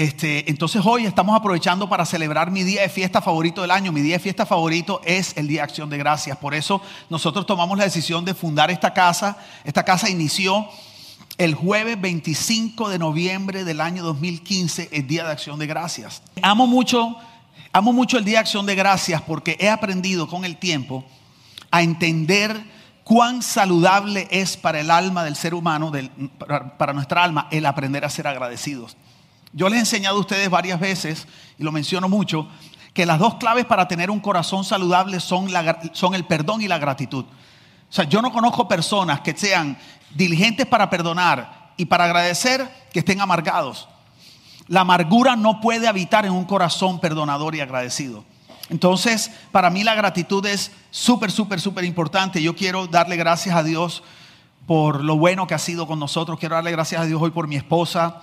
Este, entonces hoy estamos aprovechando para celebrar mi día de fiesta favorito del año. Mi día de fiesta favorito es el Día de Acción de Gracias. Por eso nosotros tomamos la decisión de fundar esta casa. Esta casa inició el jueves 25 de noviembre del año 2015, el Día de Acción de Gracias. Amo mucho, amo mucho el Día de Acción de Gracias porque he aprendido con el tiempo a entender cuán saludable es para el alma del ser humano, para nuestra alma, el aprender a ser agradecidos. Yo les he enseñado a ustedes varias veces, y lo menciono mucho, que las dos claves para tener un corazón saludable son, el perdón y la gratitud. O sea, yo no conozco personas que sean diligentes para perdonar y para agradecer que estén amargados. La amargura no puede habitar en un corazón perdonador y agradecido. Entonces, para mí la gratitud es súper, súper, súper importante. Yo quiero darle gracias a Dios por lo bueno que ha sido con nosotros. Quiero darle gracias a Dios hoy por mi esposa,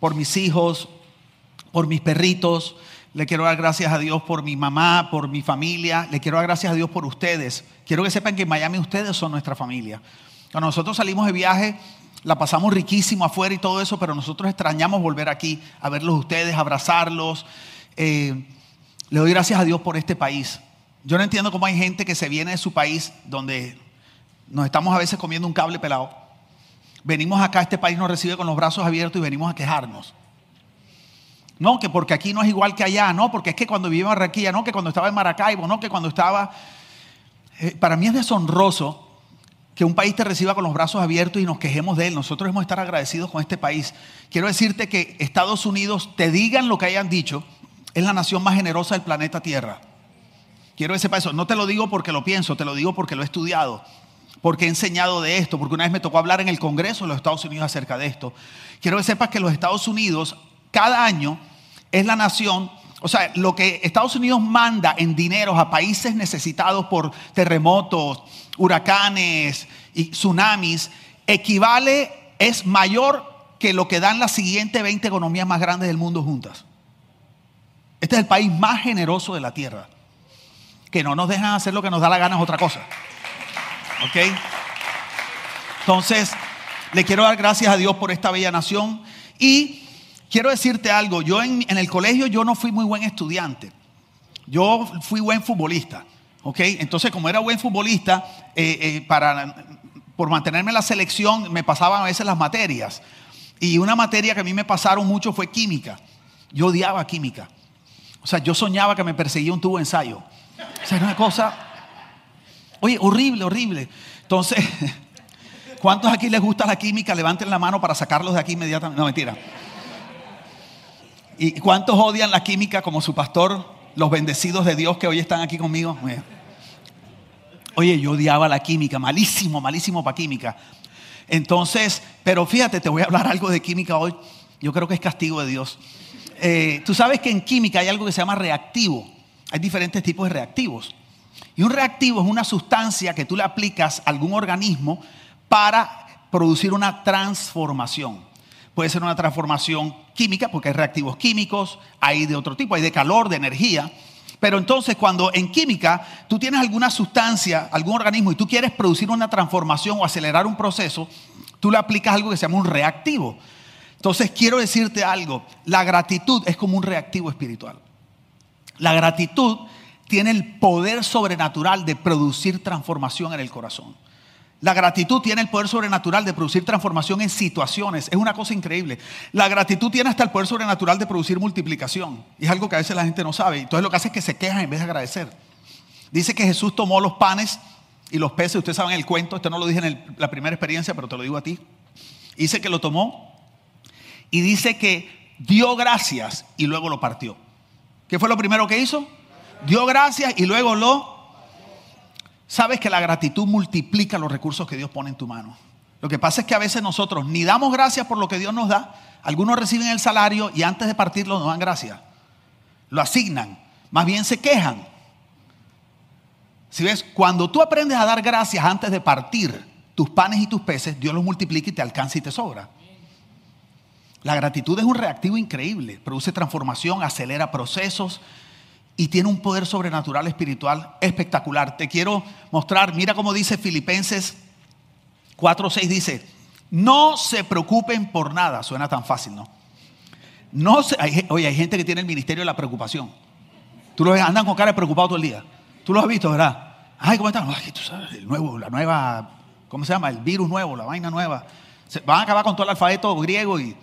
por mis hijos, por mis perritos. Le quiero dar gracias a Dios por mi mamá, por mi familia. Le quiero dar gracias a Dios por ustedes. Quiero que sepan que en Miami ustedes son nuestra familia. Cuando nosotros salimos de viaje, la pasamos riquísimo afuera y todo eso, pero nosotros extrañamos volver aquí a verlos ustedes, abrazarlos. Eh, le doy gracias a Dios por este país. Yo no entiendo cómo hay gente que se viene de su país donde nos estamos a veces comiendo un cable pelado venimos acá, este país nos recibe con los brazos abiertos y venimos a quejarnos. No, que porque aquí no es igual que allá, no, porque es que cuando vivía en Barranquilla, no, que cuando estaba en Maracaibo, no, que cuando estaba... Eh, para mí es deshonroso que un país te reciba con los brazos abiertos y nos quejemos de él. Nosotros hemos de estar agradecidos con este país. Quiero decirte que Estados Unidos, te digan lo que hayan dicho, es la nación más generosa del planeta Tierra. Quiero que sepa eso. No te lo digo porque lo pienso, te lo digo porque lo he estudiado porque he enseñado de esto, porque una vez me tocó hablar en el Congreso de los Estados Unidos acerca de esto. Quiero que sepas que los Estados Unidos cada año es la nación, o sea, lo que Estados Unidos manda en dinero a países necesitados por terremotos, huracanes y tsunamis, equivale, es mayor que lo que dan las siguientes 20 economías más grandes del mundo juntas. Este es el país más generoso de la tierra. Que no nos dejan hacer lo que nos da la gana es otra cosa. ¿Ok? Entonces, le quiero dar gracias a Dios por esta bella nación. Y quiero decirte algo, yo en, el colegio yo no fui muy buen estudiante. Yo fui buen futbolista. ¿Ok? Entonces, como era buen futbolista, eh, eh, para, por mantenerme en la selección me pasaban a veces las materias. Y una materia que a mí me pasaron mucho fue química. Yo odiaba química. O sea, yo soñaba que me perseguía un tubo de ensayo. O sea, era una cosa Oye, horrible, horrible. Entonces, ¿cuántos aquí les gusta la química? Levanten la mano para sacarlos de aquí inmediatamente. No, mentira. ¿Y cuántos odian la química como su pastor? Los bendecidos de Dios que hoy están aquí conmigo. Oye, yo odiaba la química, malísimo, malísimo para química. Entonces, pero fíjate, te voy a hablar algo de química hoy. Yo creo que es castigo de Dios. Eh, tú sabes que en química hay algo que se llama reactivo. Hay diferentes tipos de reactivos. Y un reactivo es una sustancia que tú le aplicas a algún organismo para producir una transformación. Puede ser una transformación química, porque hay reactivos químicos, hay de otro tipo, hay de calor, de energía. Pero entonces cuando en química tú tienes alguna sustancia, algún organismo y tú quieres producir una transformación o acelerar un proceso, tú le aplicas algo que se llama un reactivo. Entonces quiero decirte algo, la gratitud es como un reactivo espiritual. La gratitud tiene el poder sobrenatural de producir transformación en el corazón. La gratitud tiene el poder sobrenatural de producir transformación en situaciones. Es una cosa increíble. La gratitud tiene hasta el poder sobrenatural de producir multiplicación. Y es algo que a veces la gente no sabe. Entonces lo que hace es que se quejan en vez de agradecer. Dice que Jesús tomó los panes y los peces. Ustedes saben el cuento. Esto no lo dije en la primera experiencia, pero te lo digo a ti. Dice que lo tomó y dice que dio gracias y luego lo partió. ¿Qué fue lo primero que hizo? Dio gracias y luego lo... Sabes que la gratitud multiplica los recursos que Dios pone en tu mano. Lo que pasa es que a veces nosotros ni damos gracias por lo que Dios nos da, algunos reciben el salario y antes de partirlo no dan gracias. Lo asignan, más bien se quejan. Si ves, cuando tú aprendes a dar gracias antes de partir tus panes y tus peces, Dios los multiplica y te alcanza y te sobra. La gratitud es un reactivo increíble, produce transformación, acelera procesos, y tiene un poder sobrenatural espiritual espectacular. Te quiero mostrar, mira cómo dice Filipenses 4:6 dice, "No se preocupen por nada", suena tan fácil, ¿no? No hay, oye, hay gente que tiene el ministerio de la preocupación. Tú los ves, andan con cara de preocupado todo el día. Tú los has visto, ¿verdad? Ay, ¿cómo están? El nuevo, la nueva, ¿cómo se llama? El virus nuevo, la vaina nueva. Se, van a acabar con todo el alfabeto griego y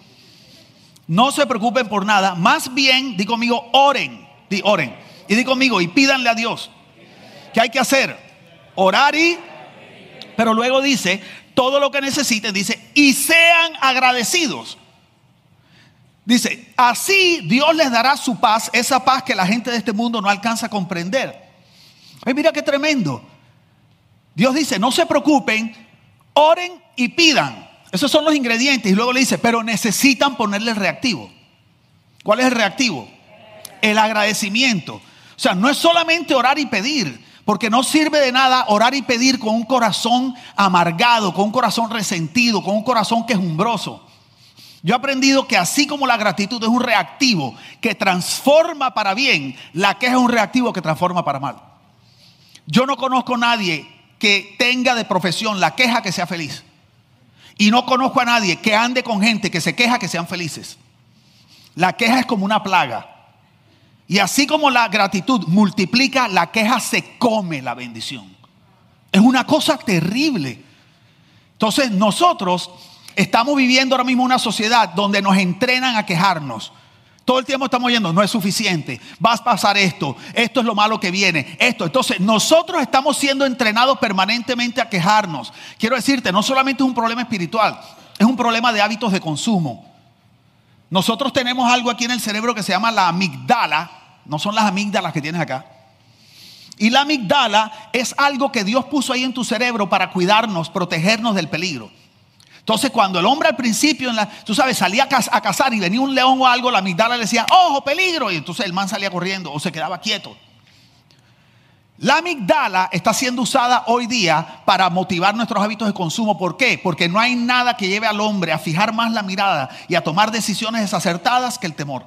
no se preocupen por nada. Más bien, di conmigo, oren. Di, oren. Y di conmigo, y pídanle a Dios. ¿Qué hay que hacer? Orar y... Pero luego dice, todo lo que necesiten, dice, y sean agradecidos. Dice, así Dios les dará su paz, esa paz que la gente de este mundo no alcanza a comprender. Ay, mira qué tremendo. Dios dice, no se preocupen, oren y pidan. Esos son los ingredientes. Y luego le dice, pero necesitan ponerle el reactivo. ¿Cuál es el reactivo? El agradecimiento. O sea, no es solamente orar y pedir, porque no sirve de nada orar y pedir con un corazón amargado, con un corazón resentido, con un corazón quejumbroso. Yo he aprendido que así como la gratitud es un reactivo que transforma para bien, la queja es un reactivo que transforma para mal. Yo no conozco a nadie que tenga de profesión la queja que sea feliz. Y no conozco a nadie que ande con gente que se queja que sean felices. La queja es como una plaga. Y así como la gratitud multiplica, la queja se come la bendición. Es una cosa terrible. Entonces nosotros estamos viviendo ahora mismo una sociedad donde nos entrenan a quejarnos. Todo el tiempo estamos oyendo, no es suficiente, vas a pasar esto, esto es lo malo que viene, esto. Entonces nosotros estamos siendo entrenados permanentemente a quejarnos. Quiero decirte, no solamente es un problema espiritual, es un problema de hábitos de consumo. Nosotros tenemos algo aquí en el cerebro que se llama la amigdala, no son las amígdalas que tienes acá. Y la amigdala es algo que Dios puso ahí en tu cerebro para cuidarnos, protegernos del peligro. Entonces, cuando el hombre al principio, tú sabes, salía a cazar y venía un león o algo, la amigdala le decía, ojo, peligro. Y entonces el man salía corriendo o se quedaba quieto. La amigdala está siendo usada hoy día para motivar nuestros hábitos de consumo. ¿Por qué? Porque no hay nada que lleve al hombre a fijar más la mirada y a tomar decisiones desacertadas que el temor.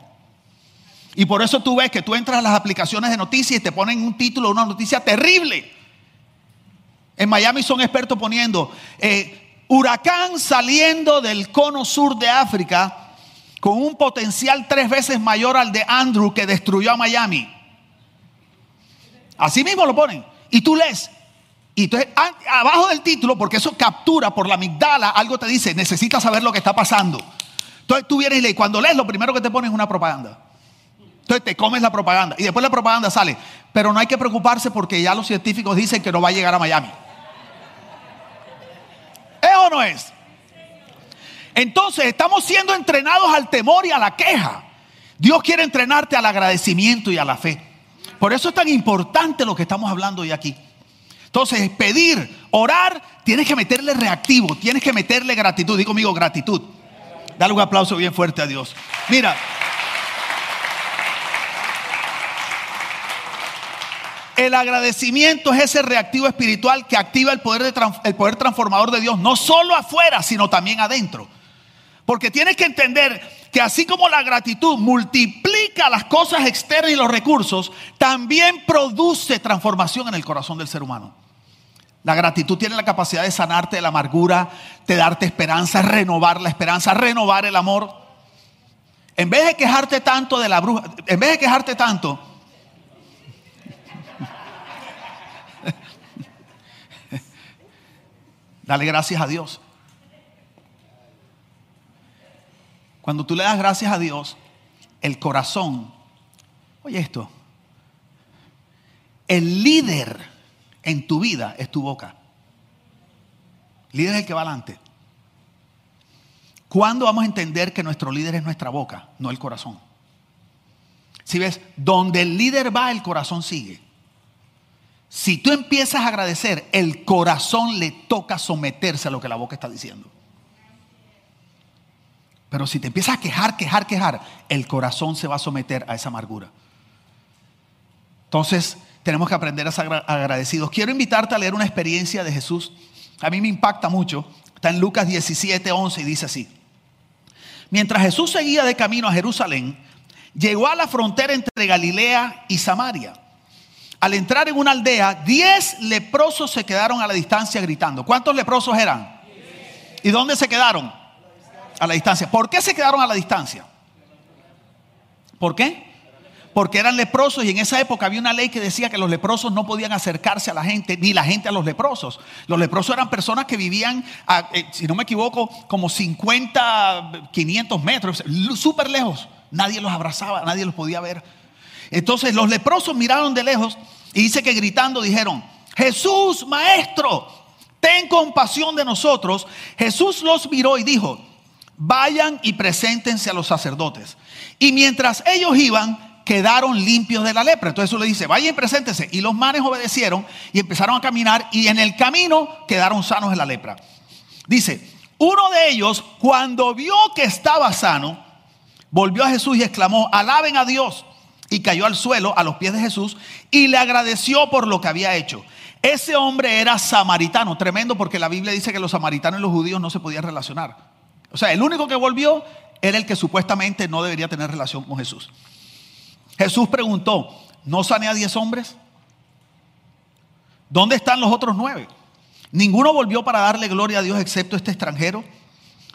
Y por eso tú ves que tú entras a las aplicaciones de noticias y te ponen un título, una noticia terrible. En Miami son expertos poniendo eh, huracán saliendo del cono sur de África con un potencial tres veces mayor al de Andrew que destruyó a Miami. Así mismo lo ponen. Y tú lees. Y entonces, abajo del título, porque eso captura por la amigdala, algo te dice, necesitas saber lo que está pasando. Entonces tú vienes y lees. Cuando lees, lo primero que te pones es una propaganda. Entonces te comes la propaganda. Y después la propaganda sale. Pero no hay que preocuparse porque ya los científicos dicen que no va a llegar a Miami. ¿Es o no es? Entonces estamos siendo entrenados al temor y a la queja. Dios quiere entrenarte al agradecimiento y a la fe. Por eso es tan importante lo que estamos hablando hoy aquí. Entonces, pedir, orar, tienes que meterle reactivo, tienes que meterle gratitud. Digo conmigo, gratitud. Dale un aplauso bien fuerte a Dios. Mira. El agradecimiento es ese reactivo espiritual que activa el poder, de, el poder transformador de Dios, no solo afuera, sino también adentro. Porque tienes que entender que así como la gratitud multiplica las cosas externas y los recursos, también produce transformación en el corazón del ser humano. La gratitud tiene la capacidad de sanarte de la amargura, de darte esperanza, renovar la esperanza, renovar el amor. En vez de quejarte tanto de la bruja, en vez de quejarte tanto, dale gracias a Dios. Cuando tú le das gracias a Dios, el corazón, oye esto, el líder en tu vida es tu boca. Líder es el que va adelante. ¿Cuándo vamos a entender que nuestro líder es nuestra boca, no el corazón? Si ves, donde el líder va, el corazón sigue. Si tú empiezas a agradecer, el corazón le toca someterse a lo que la boca está diciendo. Pero si te empiezas a quejar, quejar, quejar, el corazón se va a someter a esa amargura. Entonces, tenemos que aprender a ser agradecidos. Quiero invitarte a leer una experiencia de Jesús. A mí me impacta mucho. Está en Lucas 17, 11 y dice así. Mientras Jesús seguía de camino a Jerusalén, llegó a la frontera entre Galilea y Samaria. Al entrar en una aldea, diez leprosos se quedaron a la distancia gritando. ¿Cuántos leprosos eran? ¿Y dónde se quedaron? A la distancia. ¿Por qué se quedaron a la distancia? ¿Por qué? Porque eran leprosos y en esa época había una ley que decía que los leprosos no podían acercarse a la gente, ni la gente a los leprosos. Los leprosos eran personas que vivían, eh, si no me equivoco, como 50, 500 metros, súper lejos. Nadie los abrazaba, nadie los podía ver. Entonces los leprosos miraron de lejos y dice que gritando dijeron, Jesús, maestro, ten compasión de nosotros. Jesús los miró y dijo, vayan y preséntense a los sacerdotes. Y mientras ellos iban, quedaron limpios de la lepra. Entonces Jesús le dice, vayan y preséntense. Y los manes obedecieron y empezaron a caminar y en el camino quedaron sanos de la lepra. Dice, uno de ellos, cuando vio que estaba sano, volvió a Jesús y exclamó, alaben a Dios. Y cayó al suelo a los pies de Jesús y le agradeció por lo que había hecho. Ese hombre era samaritano, tremendo porque la Biblia dice que los samaritanos y los judíos no se podían relacionar. O sea, el único que volvió era el que supuestamente no debería tener relación con Jesús. Jesús preguntó, ¿no sané a diez hombres? ¿Dónde están los otros nueve? Ninguno volvió para darle gloria a Dios excepto este extranjero.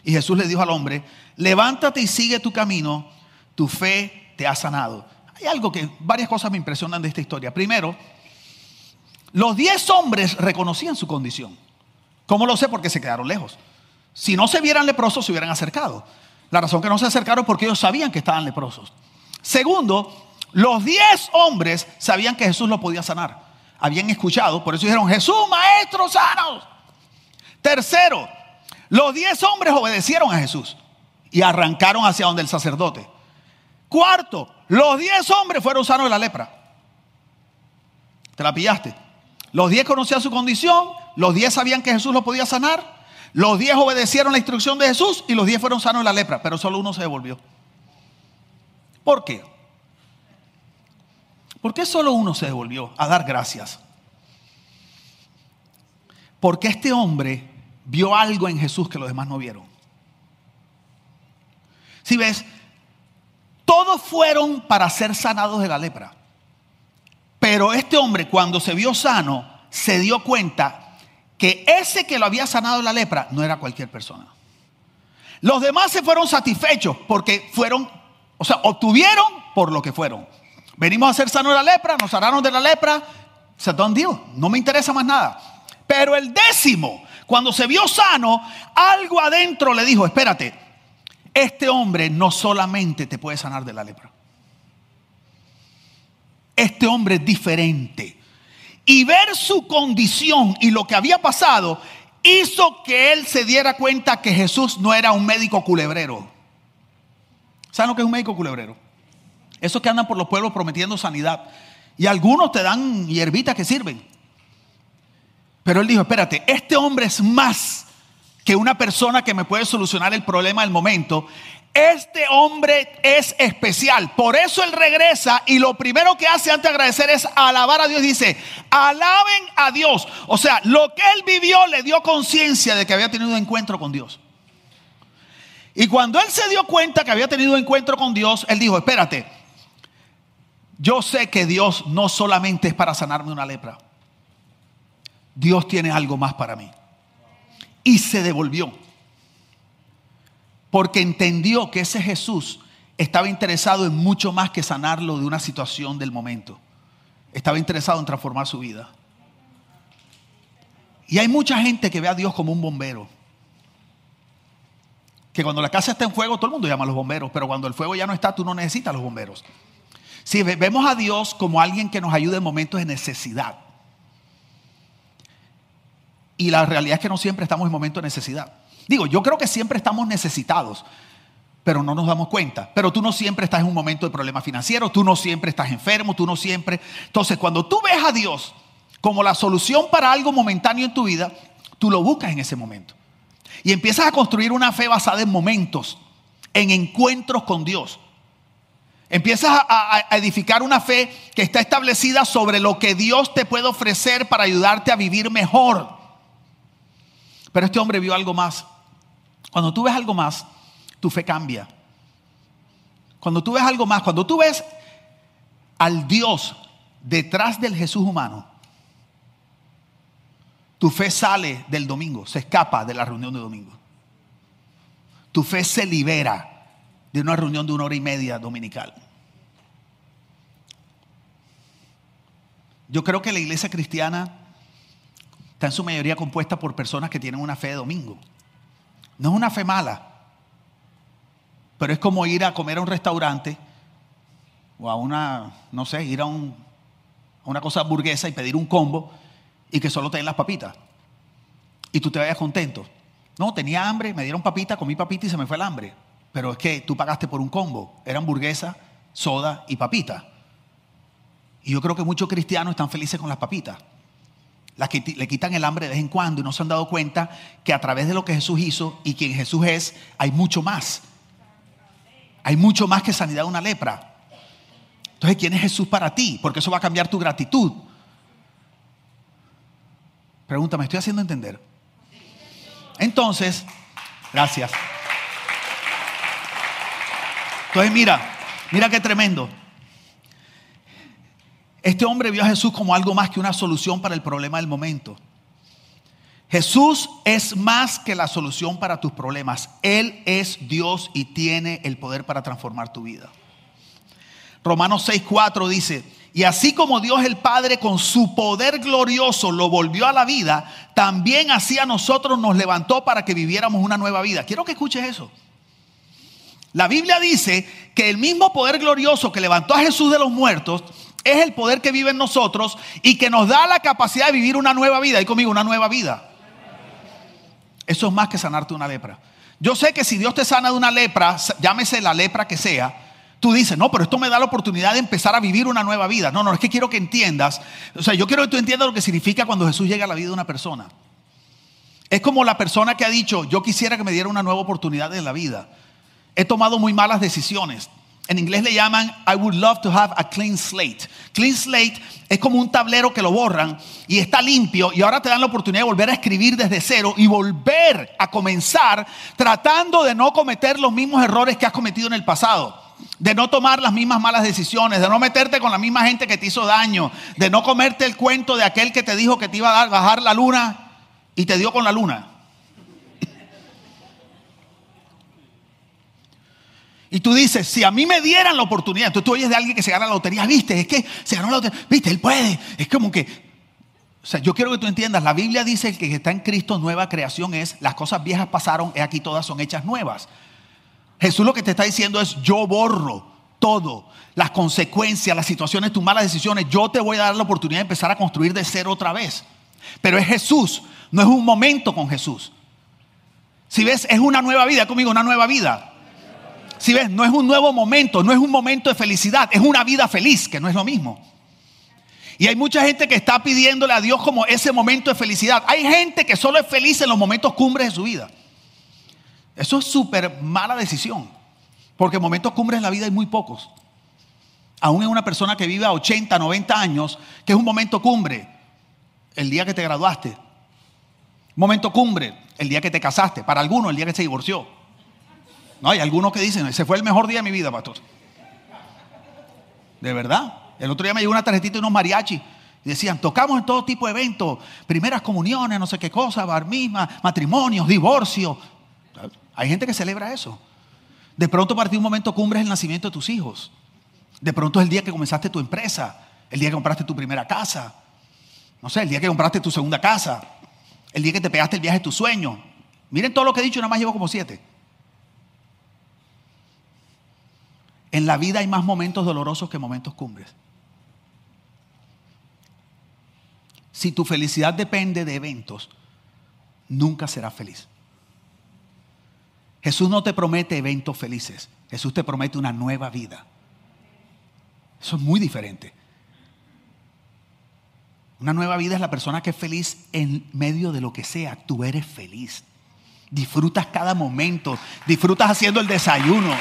Y Jesús le dijo al hombre, levántate y sigue tu camino, tu fe te ha sanado. Hay algo que, varias cosas me impresionan de esta historia. Primero, los diez hombres reconocían su condición. ¿Cómo lo sé? Porque se quedaron lejos. Si no se vieran leprosos, se hubieran acercado. La razón que no se acercaron es porque ellos sabían que estaban leprosos. Segundo, los diez hombres sabían que Jesús lo podía sanar. Habían escuchado, por eso dijeron, Jesús, maestro, sanos. Tercero, los diez hombres obedecieron a Jesús y arrancaron hacia donde el sacerdote. Cuarto, los diez hombres fueron sanos de la lepra. ¿Te la pillaste? Los diez conocían su condición, los diez sabían que Jesús lo podía sanar, los diez obedecieron la instrucción de Jesús y los diez fueron sanos de la lepra, pero solo uno se devolvió. ¿Por qué? ¿Por qué solo uno se devolvió a dar gracias? Porque este hombre vio algo en Jesús que los demás no vieron. Si ves, todos fueron para ser sanados de la lepra. Pero este hombre cuando se vio sano, se dio cuenta que ese que lo había sanado la lepra no era cualquier persona. Los demás se fueron satisfechos porque fueron, o sea, obtuvieron por lo que fueron. Venimos a ser sanos de la lepra, nos sanaron de la lepra, se don no me interesa más nada. Pero el décimo, cuando se vio sano, algo adentro le dijo, espérate, este hombre no solamente te puede sanar de la lepra este hombre es diferente. Y ver su condición y lo que había pasado hizo que él se diera cuenta que Jesús no era un médico culebrero. ¿Saben lo que es un médico culebrero? Esos que andan por los pueblos prometiendo sanidad. Y algunos te dan hierbitas que sirven. Pero él dijo, espérate, este hombre es más que una persona que me puede solucionar el problema del momento. Este hombre es especial. Por eso él regresa y lo primero que hace antes de agradecer es alabar a Dios. Dice, alaben a Dios. O sea, lo que él vivió le dio conciencia de que había tenido un encuentro con Dios. Y cuando él se dio cuenta que había tenido un encuentro con Dios, él dijo, espérate, yo sé que Dios no solamente es para sanarme una lepra. Dios tiene algo más para mí. Y se devolvió porque entendió que ese Jesús estaba interesado en mucho más que sanarlo de una situación del momento. Estaba interesado en transformar su vida. Y hay mucha gente que ve a Dios como un bombero. Que cuando la casa está en fuego, todo el mundo llama a los bomberos, pero cuando el fuego ya no está, tú no necesitas a los bomberos. Si vemos a Dios como alguien que nos ayuda en momentos de necesidad. Y la realidad es que no siempre estamos en momentos de necesidad. Digo, yo creo que siempre estamos necesitados, pero no nos damos cuenta. Pero tú no siempre estás en un momento de problema financiero, tú no siempre estás enfermo, tú no siempre. Entonces, cuando tú ves a Dios como la solución para algo momentáneo en tu vida, tú lo buscas en ese momento. Y empiezas a construir una fe basada en momentos, en encuentros con Dios. Empiezas a, a, edificar una fe que está establecida sobre lo que Dios te puede ofrecer para ayudarte a vivir mejor. Pero este hombre vio algo más. Cuando tú ves algo más, tu fe cambia. Cuando tú ves algo más, cuando tú ves al Dios detrás del Jesús humano, tu fe sale del domingo, se escapa de la reunión de domingo. Tu fe se libera de una reunión de una hora y media dominical. Yo creo que la iglesia cristiana está en su mayoría compuesta por personas que tienen una fe de domingo. No es una fe mala, pero es como ir a comer a un restaurante o a una, no sé, ir a, un, una cosa burguesa y pedir un combo y que solo te den las papitas. Y tú te vayas contento. No, tenía hambre, me dieron papita, comí papita y se me fue el hambre. Pero es que tú pagaste por un combo. Era hamburguesa, soda y papita. Y yo creo que muchos cristianos están felices con las papitas. Le quitan el hambre de vez en cuando y no se han dado cuenta que a través de lo que Jesús hizo y quien Jesús es, hay mucho más. Hay mucho más que sanidad de una lepra. Entonces, ¿quién es Jesús para ti? Porque eso va a cambiar tu gratitud. Pregúntame, ¿estoy haciendo entender? Entonces, gracias. Entonces, mira, mira qué tremendo. Este hombre vio a Jesús como algo más que una solución para el problema del momento. Jesús es más que la solución para tus problemas. Él es Dios y tiene el poder para transformar tu vida. Romanos 6:4 dice, y así como Dios el Padre con su poder glorioso lo volvió a la vida, también así a nosotros nos levantó para que viviéramos una nueva vida. Quiero que escuches eso. La Biblia dice que el mismo poder glorioso que levantó a Jesús de los muertos es el poder que vive en nosotros y que nos da la capacidad de vivir una nueva vida. Y conmigo, una nueva vida. Eso es más que sanarte una lepra. Yo sé que si Dios te sana de una lepra, llámese la lepra que sea, tú dices, no, pero esto me da la oportunidad de empezar a vivir una nueva vida. No, no, es que quiero que entiendas. O sea, yo quiero que tú entiendas lo que significa cuando Jesús llega a la vida de una persona. Es como la persona que ha dicho, yo quisiera que me diera una nueva oportunidad en la vida. He tomado muy malas decisiones. En inglés le llaman I would love to have a clean slate. Clean slate es como un tablero que lo borran y está limpio y ahora te dan la oportunidad de volver a escribir desde cero y volver a comenzar tratando de no cometer los mismos errores que has cometido en el pasado. De no tomar las mismas malas decisiones, de no meterte con la misma gente que te hizo daño, de no comerte el cuento de aquel que te dijo que te iba a bajar la luna y te dio con la luna. Y tú dices, si a mí me dieran la oportunidad, entonces tú oyes de alguien que se gana la lotería, viste, es que se ganó la lotería, viste, él puede. Es como que, o sea, yo quiero que tú entiendas, la Biblia dice que el que está en Cristo nueva creación es, las cosas viejas pasaron, y aquí todas son hechas nuevas. Jesús lo que te está diciendo es, yo borro todo, las consecuencias, las situaciones, tus malas decisiones, yo te voy a dar la oportunidad de empezar a construir de cero otra vez. Pero es Jesús, no es un momento con Jesús. Si ves, es una nueva vida conmigo, una nueva vida. Si ves, no es un nuevo momento, no es un momento de felicidad, es una vida feliz, que no es lo mismo. Y hay mucha gente que está pidiéndole a Dios como ese momento de felicidad. Hay gente que solo es feliz en los momentos cumbres de su vida. Eso es súper mala decisión. Porque momentos cumbres en la vida hay muy pocos. Aún en una persona que vive a 80, 90 años, que es un momento cumbre, el día que te graduaste. Momento cumbre, el día que te casaste. Para algunos, el día que se divorció. No, hay algunos que dicen, ese fue el mejor día de mi vida, pastor. De verdad. El otro día me llegó una tarjetita de unos mariachi. Y decían, tocamos en todo tipo de eventos, primeras comuniones, no sé qué cosa, bar misma, matrimonios, divorcio. Hay gente que celebra eso. De pronto para ti un momento cumbre es el nacimiento de tus hijos. De pronto es el día que comenzaste tu empresa, el día que compraste tu primera casa. No sé, el día que compraste tu segunda casa, el día que te pegaste el viaje de tu sueño. Miren todo lo que he dicho, nada más llevo como siete. En la vida hay más momentos dolorosos que momentos cumbres. Si tu felicidad depende de eventos, nunca serás feliz. Jesús no te promete eventos felices, Jesús te promete una nueva vida. Eso es muy diferente. Una nueva vida es la persona que es feliz en medio de lo que sea. Tú eres feliz. Disfrutas cada momento. Disfrutas haciendo el desayuno.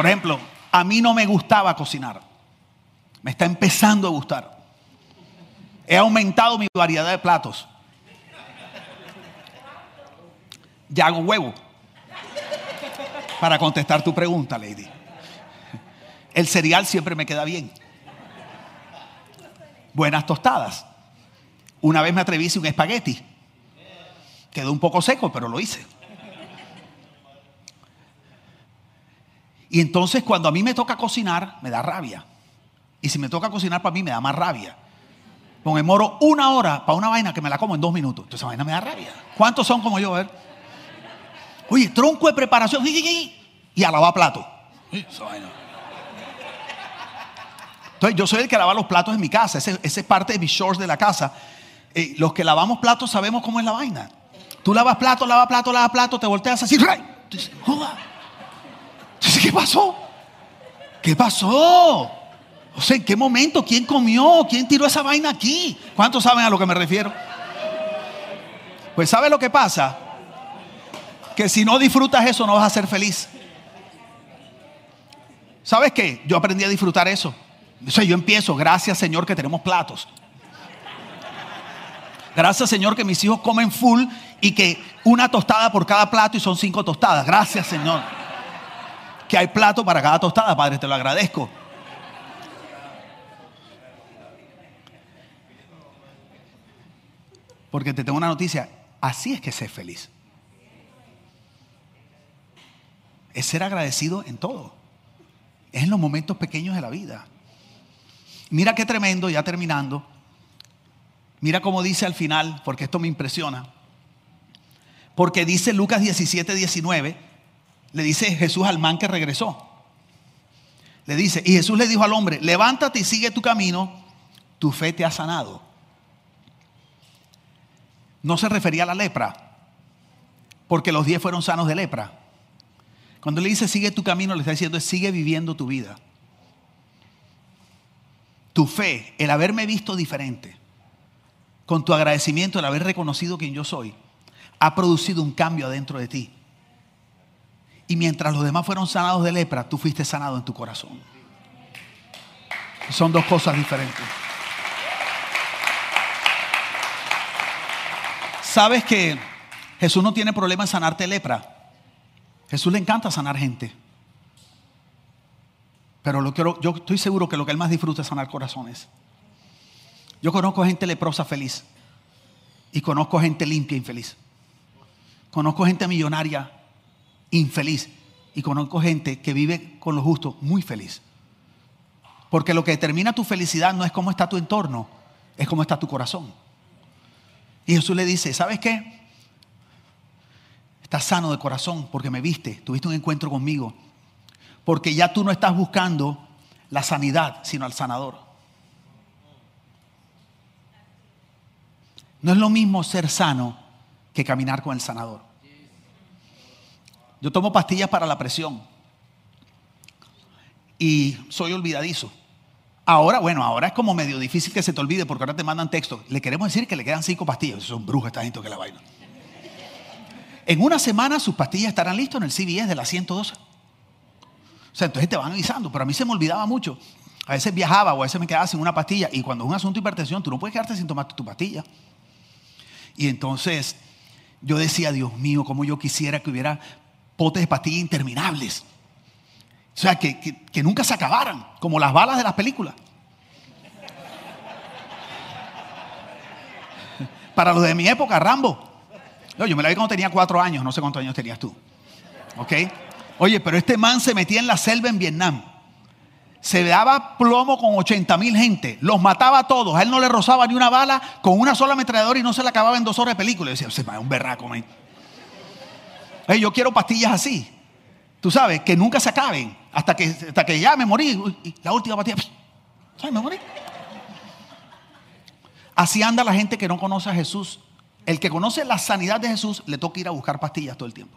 Por ejemplo, a mí no me gustaba cocinar. Me está empezando a gustar. He aumentado mi variedad de platos. Ya hago huevo. Para contestar tu pregunta, Lady. El cereal siempre me queda bien. Buenas tostadas. Una vez me atreví a un espagueti. Quedó un poco seco, pero lo hice. Y entonces cuando a mí me toca cocinar, me da rabia. Y si me toca cocinar para mí, me da más rabia. Porque me moro una hora para una vaina que me la como en dos minutos. Entonces esa vaina me da rabia. ¿Cuántos son como yo? A ver. Oye, tronco de preparación. Y a lavar plato. Esa vaina. Entonces yo soy el que lava los platos en mi casa. Ese, es parte de mis shorts de la casa. Eh, los que lavamos platos sabemos cómo es la vaina. Tú lavas plato, lavas plato, lavas plato, te volteas así. Entonces, ¿qué pasó? ¿Qué pasó? O sea, ¿en qué momento? ¿Quién comió? ¿Quién tiró esa vaina aquí? ¿Cuántos saben a lo que me refiero? Pues ¿sabe lo que pasa? Que si no disfrutas eso no vas a ser feliz. ¿Sabes qué? Yo aprendí a disfrutar eso. O sea, yo empiezo, gracias Señor que tenemos platos. Gracias Señor que mis hijos comen full y que una tostada por cada plato y son cinco tostadas. Gracias Señor. Que hay plato para cada tostada, Padre, te lo agradezco. Porque te tengo una noticia, así es que sé feliz. Es ser agradecido en todo. Es en los momentos pequeños de la vida. Mira qué tremendo, ya terminando. Mira cómo dice al final, porque esto me impresiona. Porque dice Lucas 17, 19, le dice Jesús al man que regresó. Le dice, y Jesús le dijo al hombre, levántate y sigue tu camino, tu fe te ha sanado no se refería a la lepra, porque los diez fueron sanos de lepra. Cuando le dice sigue tu camino, le está diciendo sigue viviendo tu vida. Tu fe, el haberme visto diferente, con tu agradecimiento, el haber reconocido quién yo soy, ha producido un cambio adentro de ti. Y mientras los demás fueron sanados de lepra, tú fuiste sanado en tu corazón. Son dos cosas diferentes. ¿Sabes que Jesús no tiene problema en sanarte lepra? Jesús le encanta sanar gente. Pero lo quiero, yo estoy seguro que lo que él más disfruta es sanar corazones. Yo conozco gente leprosa feliz. Y conozco gente limpia infeliz. Conozco gente millonaria infeliz. Y conozco gente que vive con lo justo muy feliz. Porque lo que determina tu felicidad no es cómo está tu entorno, es cómo está tu corazón. Y Jesús le dice, ¿sabes qué? Estás sano de corazón porque me viste, tuviste un encuentro conmigo. Porque ya tú no estás buscando la sanidad, sino al sanador. No es lo mismo ser sano que caminar con el sanador. Yo tomo pastillas para la presión y soy olvidadizo. Ahora, bueno, ahora es como medio difícil que se te olvide porque ahora te mandan texto. Le queremos decir que le quedan cinco pastillas. Son brujos esta gente que la vaina. En una semana sus pastillas estarán listas en el CBS de la 112. O sea, entonces te van avisando, pero a mí se me olvidaba mucho. A veces viajaba o a veces me quedaba sin una pastilla. Y cuando es un asunto de hipertensión, tú no puedes quedarte sin tomar tu pastilla. Y entonces yo decía, Dios mío, cómo yo quisiera que hubiera potes de pastillas interminables. O sea, que, nunca se acabaran, como las balas de las películas. Para los de mi época, Rambo. yo me la vi cuando tenía cuatro años, no sé cuántos años tenías tú. ¿Ok? Oye, pero este man se metía en la selva en Vietnam. Se daba plomo con 80 mil gente. Los mataba a todos. A él no le rozaba ni una bala con una sola ametralladora y no se la acababa en dos horas de película. Y decía, se es un berraco, man. Yo quiero pastillas así. Tú sabes, que nunca se acaben. Hasta que, hasta que ya me morí. La última batida. ¿Sabes? Me morí. Así anda la gente que no conoce a Jesús. El que conoce la sanidad de Jesús le toca ir a buscar pastillas todo el tiempo.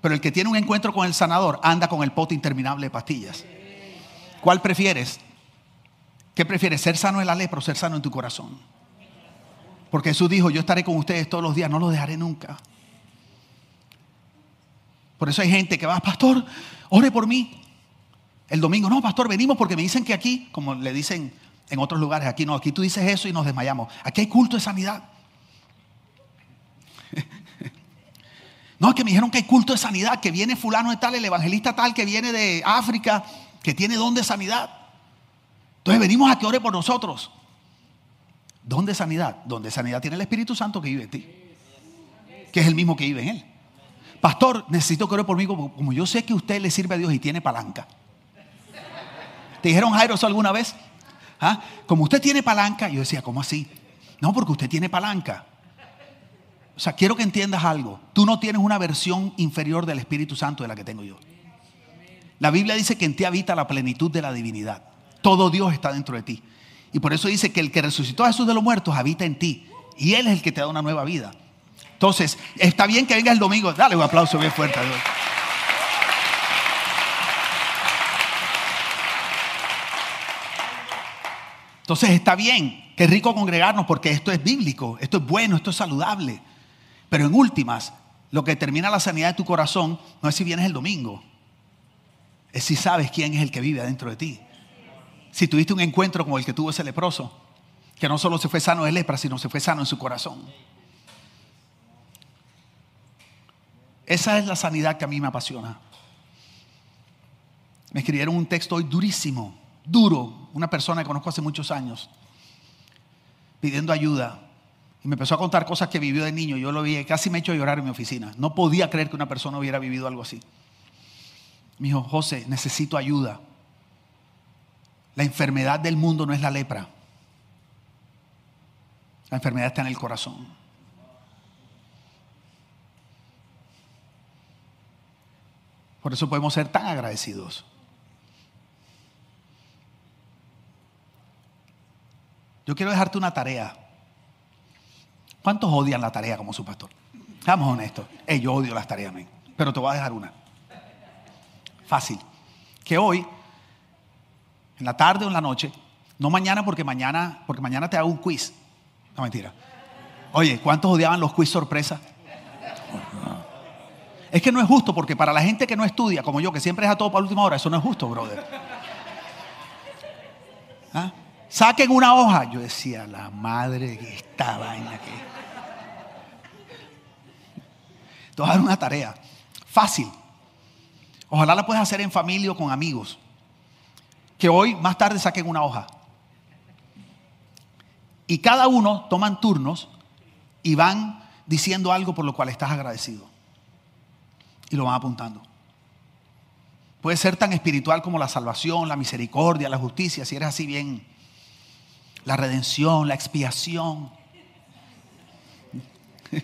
Pero el que tiene un encuentro con el sanador anda con el pote interminable de pastillas. ¿Cuál prefieres? ¿Qué prefieres? ¿Ser sano en la lepra o ser sano en tu corazón? Porque Jesús dijo, yo estaré con ustedes todos los días, no los dejaré nunca. Por eso hay gente que va, pastor, ore por mí. El domingo, no, pastor, venimos porque me dicen que aquí, como le dicen en otros lugares, aquí no, aquí tú dices eso y nos desmayamos. Aquí hay culto de sanidad. No, es que me dijeron que hay culto de sanidad, que viene fulano de tal, el evangelista tal, que viene de África, que tiene don de sanidad. Entonces venimos a que ore por nosotros. ¿Don de sanidad? Donde sanidad tiene el Espíritu Santo que vive en ti. Que es el mismo que vive en él. Pastor, necesito que ore por mí como, yo sé que usted le sirve a Dios y tiene palanca. ¿Te dijeron Jairo eso alguna vez? ¿Ah? Como usted tiene palanca, yo decía, ¿cómo así? No, porque usted tiene palanca. O sea, quiero que entiendas algo. Tú no tienes una versión inferior del Espíritu Santo de la que tengo yo. La Biblia dice que en ti habita la plenitud de la divinidad. Todo Dios está dentro de ti. Y por eso dice que el que resucitó a Jesús de los muertos habita en ti. Y Él es el que te da una nueva vida. Entonces, está bien que venga el domingo. Dale un aplauso bien fuerte a Dios. Entonces está bien, que rico congregarnos porque esto es bíblico, esto es bueno, esto es saludable. Pero en últimas, lo que determina la sanidad de tu corazón no es si vienes el domingo, es si sabes quién es el que vive adentro de ti. Si tuviste un encuentro como el que tuvo ese leproso, que no solo se fue sano de lepra, sino se fue sano en su corazón. Esa es la sanidad que a mí me apasiona. Me escribieron un texto hoy durísimo, duro, una persona que conozco hace muchos años, pidiendo ayuda. Y me empezó a contar cosas que vivió de niño. Yo lo vi, casi me echó a llorar en mi oficina. No podía creer que una persona hubiera vivido algo así. Me dijo, José, necesito ayuda. La enfermedad del mundo no es la lepra. La enfermedad está en el corazón. Por eso podemos ser tan agradecidos. Yo quiero dejarte una tarea. ¿Cuántos odian la tarea como su pastor? Seamos honestos. yo odio las tareas, pero te voy a dejar una. Fácil. Que hoy, en la tarde o en la noche, no mañana porque mañana, porque mañana te hago un quiz. No mentira. Oye, ¿cuántos odiaban los quiz sorpresa? Es que no es justo porque para la gente que no estudia, como yo, que siempre es a todo para última hora, eso no es justo, brother. ¿Ah? Saquen una hoja. Yo decía, la madre que estaba en la que. Te a dar una tarea. Fácil. Ojalá la puedas hacer en familia o con amigos. Que hoy, más tarde, saquen una hoja. Y cada uno toman turnos y van diciendo algo por lo cual estás agradecido. Y lo van apuntando. Puede ser tan espiritual como la salvación, la misericordia, la justicia, si eres así bien la redención, la expiación.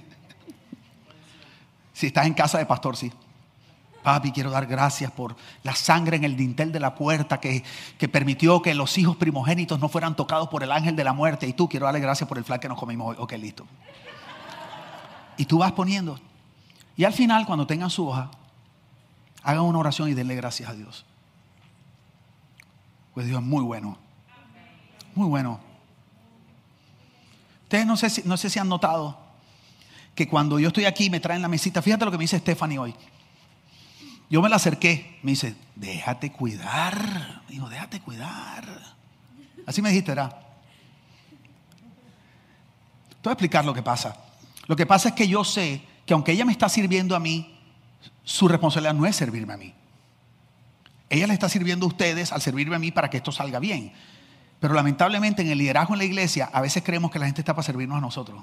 si estás en casa de pastor, sí. Papi, quiero dar gracias por la sangre en el dintel de la puerta que, que, permitió que los hijos primogénitos no fueran tocados por el ángel de la muerte. Y tú quiero darle gracias por el flan que nos comimos hoy. Ok, listo. Y tú vas poniendo. Y al final, cuando tengan su hoja, hagan una oración y denle gracias a Dios. Pues Dios es muy bueno. Muy bueno. Ustedes no sé, si, no sé si han notado que cuando yo estoy aquí me traen la mesita, fíjate lo que me dice Stephanie hoy. Yo me la acerqué, me dice, déjate cuidar. Me dijo, déjate cuidar. Así me dijiste, ¿verdad? Te voy a explicar lo que pasa. Lo que pasa es que yo sé que aunque ella me está sirviendo a mí, su responsabilidad no es servirme a mí. Ella le está sirviendo a ustedes al servirme a mí para que esto salga bien. Pero lamentablemente en el liderazgo en la iglesia a veces creemos que la gente está para servirnos a nosotros.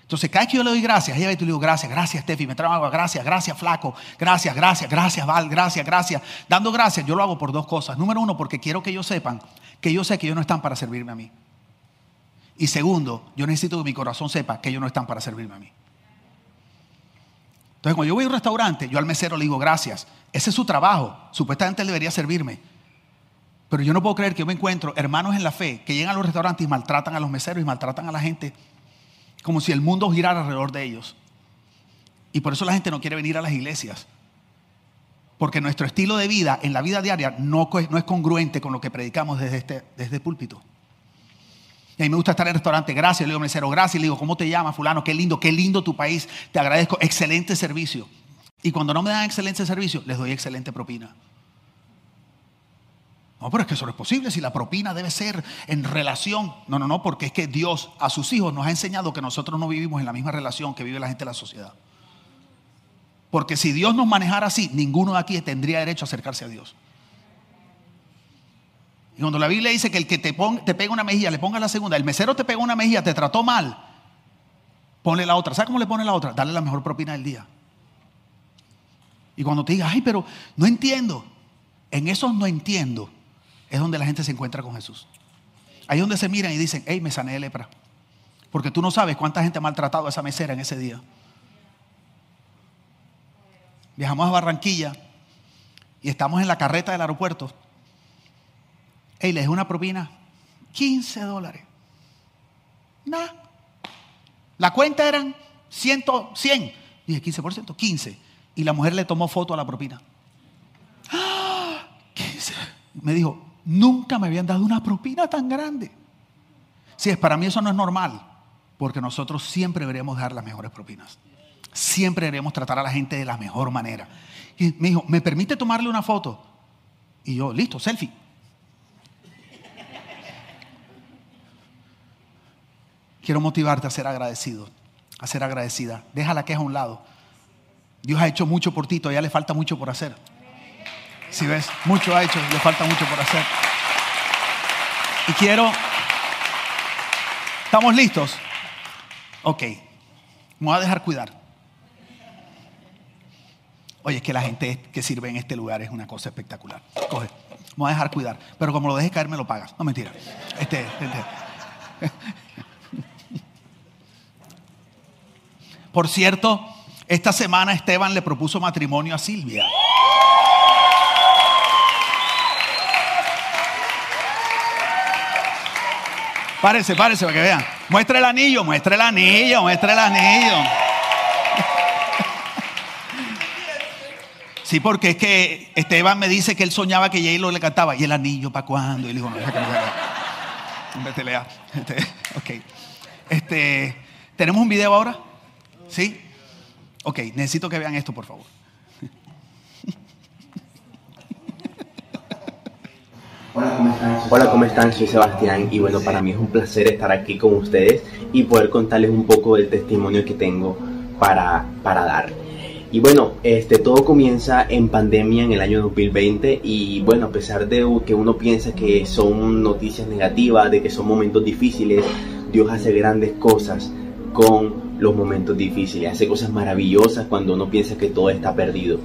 Entonces, cada vez que yo le doy gracias, ella ve y le digo, gracias, gracias, Steffi, me trae agua, gracias, gracias, flaco, gracias, gracias, gracias, Val, gracias, gracias. Dando gracias, yo lo hago por dos cosas. Número uno, porque quiero que ellos sepan que yo sé que ellos no están para servirme a mí. Y segundo, yo necesito que mi corazón sepa que ellos no están para servirme a mí. Entonces, cuando yo voy a un restaurante, yo al mesero le digo, gracias. Ese es su trabajo. Supuestamente él debería servirme. Pero yo no puedo creer que yo me encuentro hermanos en la fe que llegan a los restaurantes y maltratan a los meseros y maltratan a la gente como si el mundo girara alrededor de ellos. Y por eso la gente no quiere venir a las iglesias. Porque nuestro estilo de vida en la vida diaria no, es congruente con lo que predicamos desde este, desde púlpito. Y a mí me gusta estar en el restaurante. Gracias, le digo mesero, gracias. Le digo, ¿cómo te llamas, fulano? Qué lindo, qué lindo tu país. Te agradezco. Excelente servicio. Y cuando no me dan excelente servicio, les doy excelente propina. No, pero es que eso no es posible si la propina debe ser en relación. No, no, no, porque es que Dios a sus hijos nos ha enseñado que nosotros no vivimos en la misma relación que vive la gente de la sociedad. Porque si Dios nos manejara así, ninguno de aquí tendría derecho a acercarse a Dios. Y cuando la Biblia dice que el que te, pega una mejilla, le ponga la segunda, el mesero te pega una mejilla, te trató mal, ponle la otra. ¿Sabes cómo le pone la otra? Dale la mejor propina del día. Y cuando te diga, ay, pero no entiendo, en esos no entiendo, es donde la gente se encuentra con Jesús. Ahí es donde se miran y dicen, hey, me sané de lepra. Porque tú no sabes cuánta gente ha maltratado a esa mesera en ese día. Viajamos a Barranquilla y estamos en la carreta del aeropuerto. Hey, le dejé una propina, 15 dólares. Nada. La cuenta eran 100, 100. Dije 15%, 15. Y la mujer le tomó foto a la propina. ¡Ah! Me dijo, nunca me habían dado una propina tan grande. Si es para mí eso no es normal, porque nosotros siempre deberíamos dar las mejores propinas. Siempre deberíamos tratar a la gente de la mejor manera. Y me dijo, ¿me permite tomarle una foto? Y yo, listo, selfie. Quiero motivarte a ser agradecido, a ser agradecida. Deja la queja a un lado. Dios ha hecho mucho por ti, todavía le falta mucho por hacer. Si ves, mucho ha hecho, le falta mucho por hacer. Y quiero, ¿estamos listos? Ok, me voy a dejar cuidar. Oye, es que la gente que sirve en este lugar es una cosa espectacular. Coge, me voy a dejar cuidar. Pero como lo dejes caer, me lo pagas. No mentira. Este, este. Por cierto, esta semana Esteban le propuso matrimonio a Silvia. Párese, párese para que vean. Muestre el anillo, muestre el anillo, muestre el anillo. Sí, porque es que Esteban me dice que él soñaba que J-Lo le cantaba. ¿Y el anillo para cuándo? Y le dijo, no, que Este, ok. Este, ¿Tenemos un video ahora? ¿Sí? Ok, necesito que vean esto, por favor. Hola, ¿cómo están? Hola, ¿cómo están? Soy Sebastián y bueno, para mí es un placer estar aquí con ustedes y poder contarles un poco del testimonio que tengo para, para dar. Y bueno, este, todo comienza en pandemia en el año 2020 y bueno, a pesar de que uno piensa que son noticias negativas, de que son momentos difíciles, Dios hace grandes cosas con los momentos difíciles, hace cosas maravillosas cuando uno piensa que todo está perdido.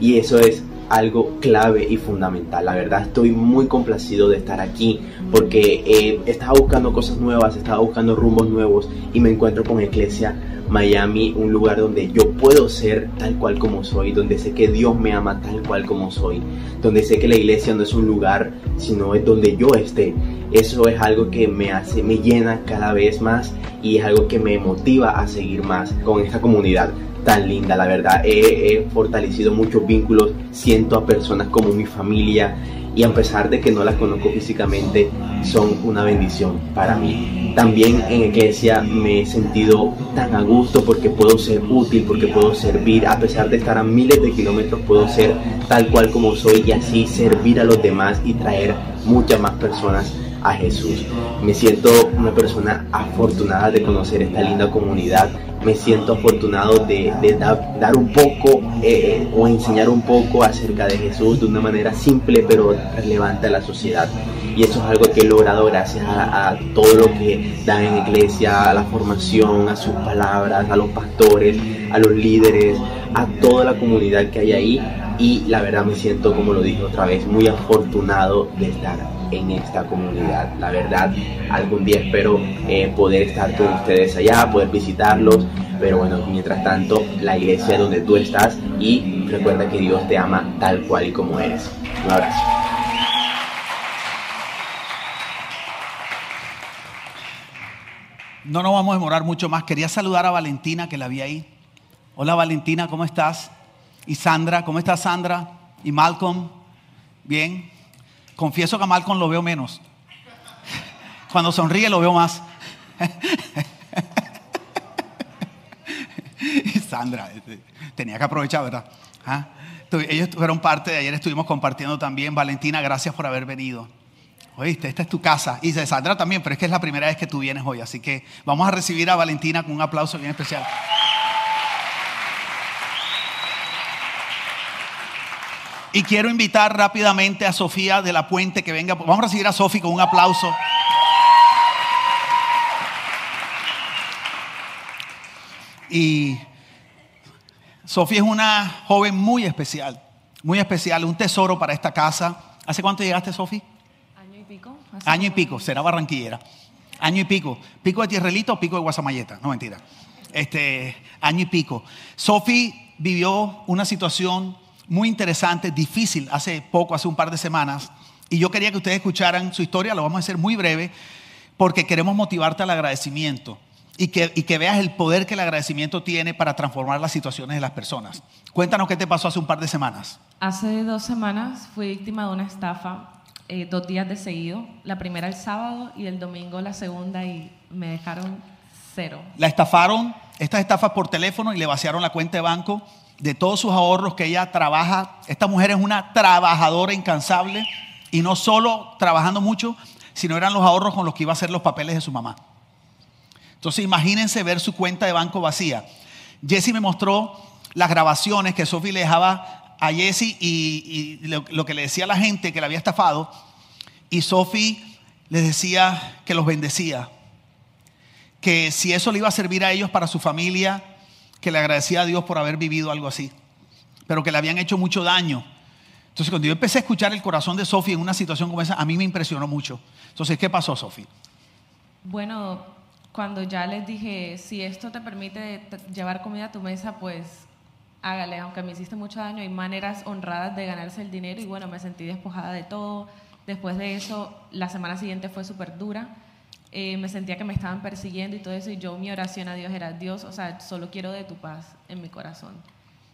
Y eso es algo clave y fundamental. La verdad estoy muy complacido de estar aquí porque eh, estaba buscando cosas nuevas, estaba buscando rumbos nuevos y me encuentro con Iglesia Miami, un lugar donde yo puedo ser tal cual como soy, donde sé que Dios me ama tal cual como soy, donde sé que la iglesia no es un lugar, sino es donde yo esté. Eso es algo que me hace, me llena cada vez más y es algo que me motiva a seguir más con esta comunidad tan linda, la verdad. He, fortalecido muchos vínculos, siento a personas como mi familia y a pesar de que no las conozco físicamente, son una bendición para mí. También en iglesia me he sentido tan a gusto porque puedo ser útil, porque puedo servir, a pesar de estar a miles de kilómetros, puedo ser tal cual como soy y así servir a los demás y traer muchas más personas a Jesús. Me siento una persona afortunada de conocer esta linda comunidad me siento afortunado de, dar un poco eh, o enseñar un poco acerca de Jesús de una manera simple pero relevante a la sociedad. Y eso es algo que he logrado gracias a, todo lo que dan en iglesia, a la formación, a sus palabras, a los pastores, a los líderes, a toda la comunidad que hay ahí. Y la verdad me siento, como lo dije otra vez, muy afortunado de estar en esta comunidad. La verdad, algún día espero eh, poder estar con ustedes allá, poder visitarlos, pero bueno, mientras tanto, la iglesia donde tú estás y recuerda que Dios te ama tal cual y como eres. Un abrazo. No nos vamos a demorar mucho más. Quería saludar a Valentina que la vi ahí. Hola Valentina, ¿cómo estás? Y Sandra, ¿cómo estás Sandra? Y Malcolm, bien. Confieso que a Malcolm lo veo menos. Cuando sonríe lo veo más. y Sandra, este, tenía que aprovechar, ¿verdad? ¿Ah? Ellos fueron parte de ayer, estuvimos compartiendo también. Valentina, gracias por haber venido. Oíste, esta es tu casa. Y de Sandra también, pero es que es la primera vez que tú vienes hoy. Así que vamos a recibir a Valentina con un aplauso bien especial. Y quiero invitar rápidamente a Sofía de la Puente que venga. Vamos a recibir a Sofía con un aplauso. Y Sofía es una joven muy especial, muy especial, un tesoro para esta casa. ¿Hace cuánto llegaste, Sofía? Año y pico. Año y pico, será barranquillera. Año y pico. ¿Pico de Tierrelito o pico de Guasamayeta? No, mentira. Este, año y pico. Sofía vivió una situación muy interesante, difícil, hace poco, hace un par de semanas. Y yo quería que ustedes escucharan su historia, lo vamos a hacer muy breve, porque queremos motivarte al agradecimiento y que, y que veas el poder que el agradecimiento tiene para transformar las situaciones de las personas. Cuéntanos qué te pasó hace un par de semanas. Hace dos semanas fui víctima de una estafa, eh, dos días de seguido. La primera el sábado y el domingo la segunda y me dejaron cero. La estafaron, estas estafas por teléfono y le vaciaron la cuenta de banco de todos sus ahorros que ella trabaja. Esta mujer es una trabajadora incansable y no solo trabajando mucho, sino eran los ahorros con los que iba a hacer los papeles de su mamá. Entonces imagínense ver su cuenta de banco vacía. Jesse me mostró las grabaciones que Sophie le dejaba a Jesse y, lo, que le decía la gente que la había estafado. Y Sophie les decía que los bendecía. Que si eso le iba a servir a ellos para su familia, que le agradecía a Dios por haber vivido algo así. Pero que le habían hecho mucho daño. Entonces cuando yo empecé a escuchar el corazón de Sophie en una situación como esa, a mí me impresionó mucho. Entonces, ¿qué pasó, Sophie? Bueno, cuando ya les dije, si esto te permite llevar comida a tu mesa, pues hágale, aunque me hiciste mucho daño, hay maneras honradas de ganarse el dinero y bueno, me sentí despojada de todo. Después de eso, la semana siguiente fue súper dura. Eh, me sentía que me estaban persiguiendo y todo eso y yo mi oración a Dios era, Dios, o sea, solo quiero de tu paz en mi corazón.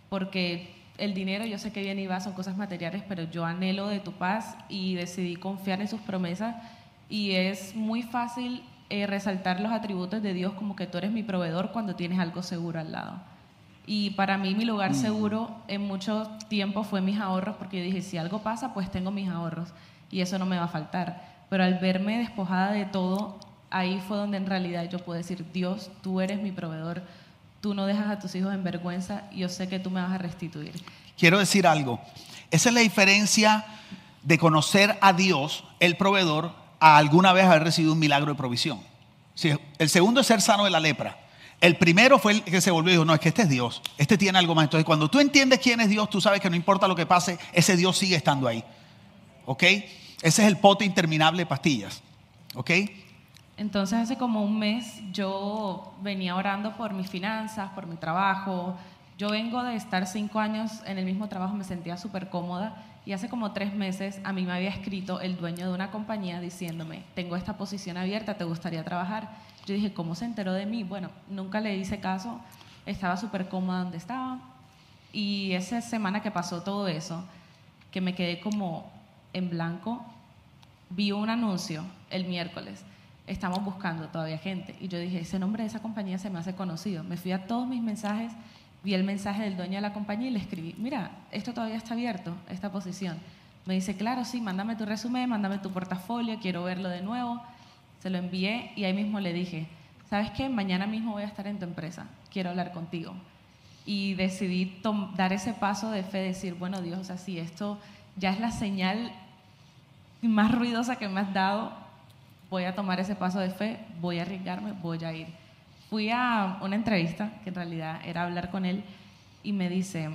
Porque el dinero yo sé que viene y va, son cosas materiales, pero yo anhelo de tu paz y decidí confiar en sus promesas y es muy fácil eh, resaltar los atributos de Dios como que tú eres mi proveedor cuando tienes algo seguro al lado. Y para mí mi lugar mm. seguro en mucho tiempo fue mis ahorros, porque yo dije, si algo pasa, pues tengo mis ahorros y eso no me va a faltar. Pero al verme despojada de todo, ahí fue donde en realidad yo puedo decir, Dios, tú eres mi proveedor, tú no dejas a tus hijos en vergüenza, yo sé que tú me vas a restituir. Quiero decir algo, esa es la diferencia de conocer a Dios, el proveedor, a alguna vez haber recibido un milagro de provisión. el segundo es ser sano de la lepra. El primero fue el que se volvió y dijo, no, es que este es Dios, este tiene algo más. Entonces, cuando tú entiendes quién es Dios, tú sabes que no importa lo que pase, ese Dios sigue estando ahí. ¿Ok? Ese es el pote interminable de pastillas. ¿Ok? Entonces, hace como un mes yo venía orando por mis finanzas, por mi trabajo. Yo vengo de estar cinco años en el mismo trabajo, me sentía súper cómoda y hace como tres meses a mí me había escrito el dueño de una compañía diciéndome, tengo esta posición abierta, ¿te gustaría trabajar? Yo dije, ¿cómo se enteró de mí? Bueno, nunca le hice caso, estaba súper cómoda donde estaba. Y esa semana que pasó todo eso, que me quedé como en blanco, vi un anuncio el miércoles. Estamos buscando todavía gente. Y yo dije, ese nombre de esa compañía se me hace conocido. Me fui a todos mis mensajes vi el mensaje del dueño de la compañía y le escribí, mira, esto todavía está abierto, esta posición. Me dice, claro, sí, mándame tu resumen, mándame tu portafolio, quiero verlo de nuevo. Se lo envié y ahí mismo le dije, ¿sabes qué? Mañana mismo voy a estar en tu empresa, quiero hablar contigo. Y decidí dar ese paso de fe, decir, bueno, Dios, así esto ya es la señal más ruidosa que me has dado, voy a tomar ese paso de fe, voy a arriesgarme, voy a ir fui a una entrevista, que en realidad era hablar con él, y me dice,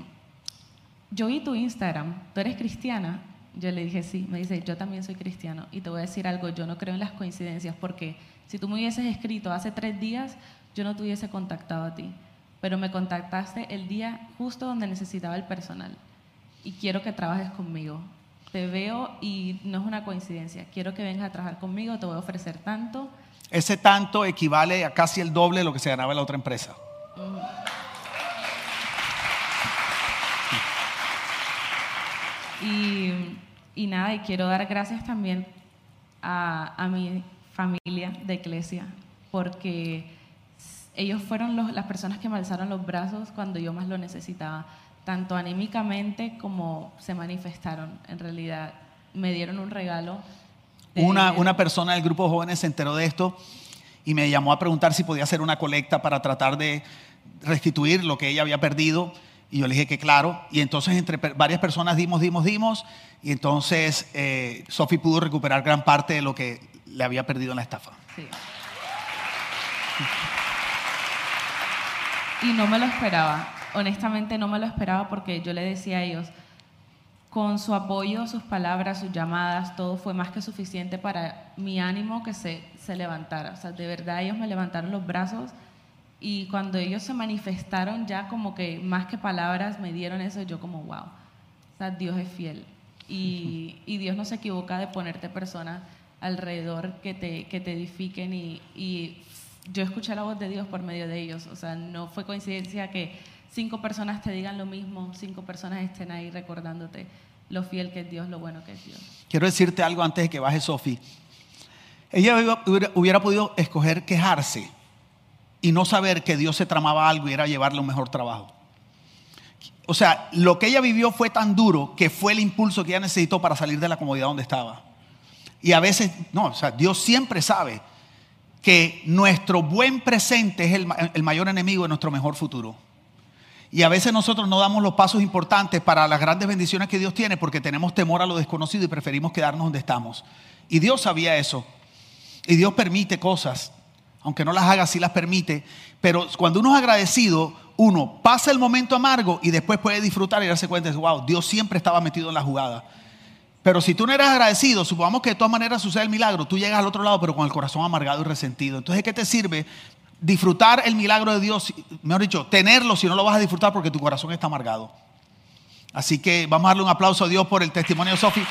yo vi tu Instagram, ¿tú eres cristiana? Yo le dije, sí, me dice, yo también soy cristiano, y te voy a decir algo, yo no creo en las coincidencias, porque si tú me hubieses escrito hace tres días, yo no te hubiese contactado a ti, pero me contactaste el día justo donde necesitaba el personal, y quiero que trabajes conmigo. Te veo y no es una coincidencia, quiero que vengas a trabajar conmigo, te voy a ofrecer tanto, ese tanto equivale a casi el doble de lo que se ganaba en la otra empresa. Y, nada, y quiero dar gracias también a, mi familia de iglesia, porque ellos fueron las personas que me alzaron los brazos cuando yo más lo necesitaba, tanto anímicamente como se manifestaron. En realidad, me dieron un regalo una, una persona del grupo de jóvenes se enteró de esto y me llamó a preguntar si podía hacer una colecta para tratar de restituir lo que ella había perdido. Y yo le dije que claro. Y entonces entre varias personas dimos, dimos, dimos. Y entonces eh, Sophie pudo recuperar gran parte de lo que le había perdido en la estafa. Y no me lo esperaba, honestamente no me lo esperaba porque yo le decía a ellos, con su apoyo, sus palabras, sus llamadas, todo fue más que suficiente para mi ánimo que se, se levantara. O sea, de verdad ellos me levantaron los brazos y cuando ellos se manifestaron ya como que más que palabras me dieron eso, yo como, wow, o sea, Dios es fiel. Y, y Dios no se equivoca de ponerte personas alrededor que te, que te edifiquen y, y yo escuché la voz de Dios por medio de ellos. O sea, no fue coincidencia que cinco personas te digan lo mismo, cinco personas estén ahí recordándote lo fiel que es Dios, lo bueno que es Dios. Quiero decirte algo antes de que baje Sofi. Ella hubiera, podido escoger quejarse y no saber que Dios se tramaba algo y era llevarle un mejor trabajo. O sea, lo que ella vivió fue tan duro que fue el impulso que ella necesitó para salir de la comodidad donde estaba. Y a veces, no, o sea, Dios siempre sabe que nuestro buen presente es el, el mayor enemigo de nuestro mejor futuro. Y a veces nosotros no damos los pasos importantes para las grandes bendiciones que Dios tiene porque tenemos temor a lo desconocido y preferimos quedarnos donde estamos. Y Dios sabía eso. Y Dios permite cosas, aunque no las haga, sí las permite. Pero cuando uno es agradecido, uno pasa el momento amargo y después puede disfrutar y darse cuenta de, wow, Dios siempre estaba metido en la jugada. Pero si tú no eres agradecido, supongamos que de todas maneras sucede el milagro, tú llegas al otro lado, pero con el corazón amargado y resentido. Entonces, ¿qué te sirve disfrutar el milagro de Dios? Mejor dicho, tenerlo si no lo vas a disfrutar porque tu corazón está amargado. Así que vamos a darle un aplauso a Dios por el testimonio de Sofi.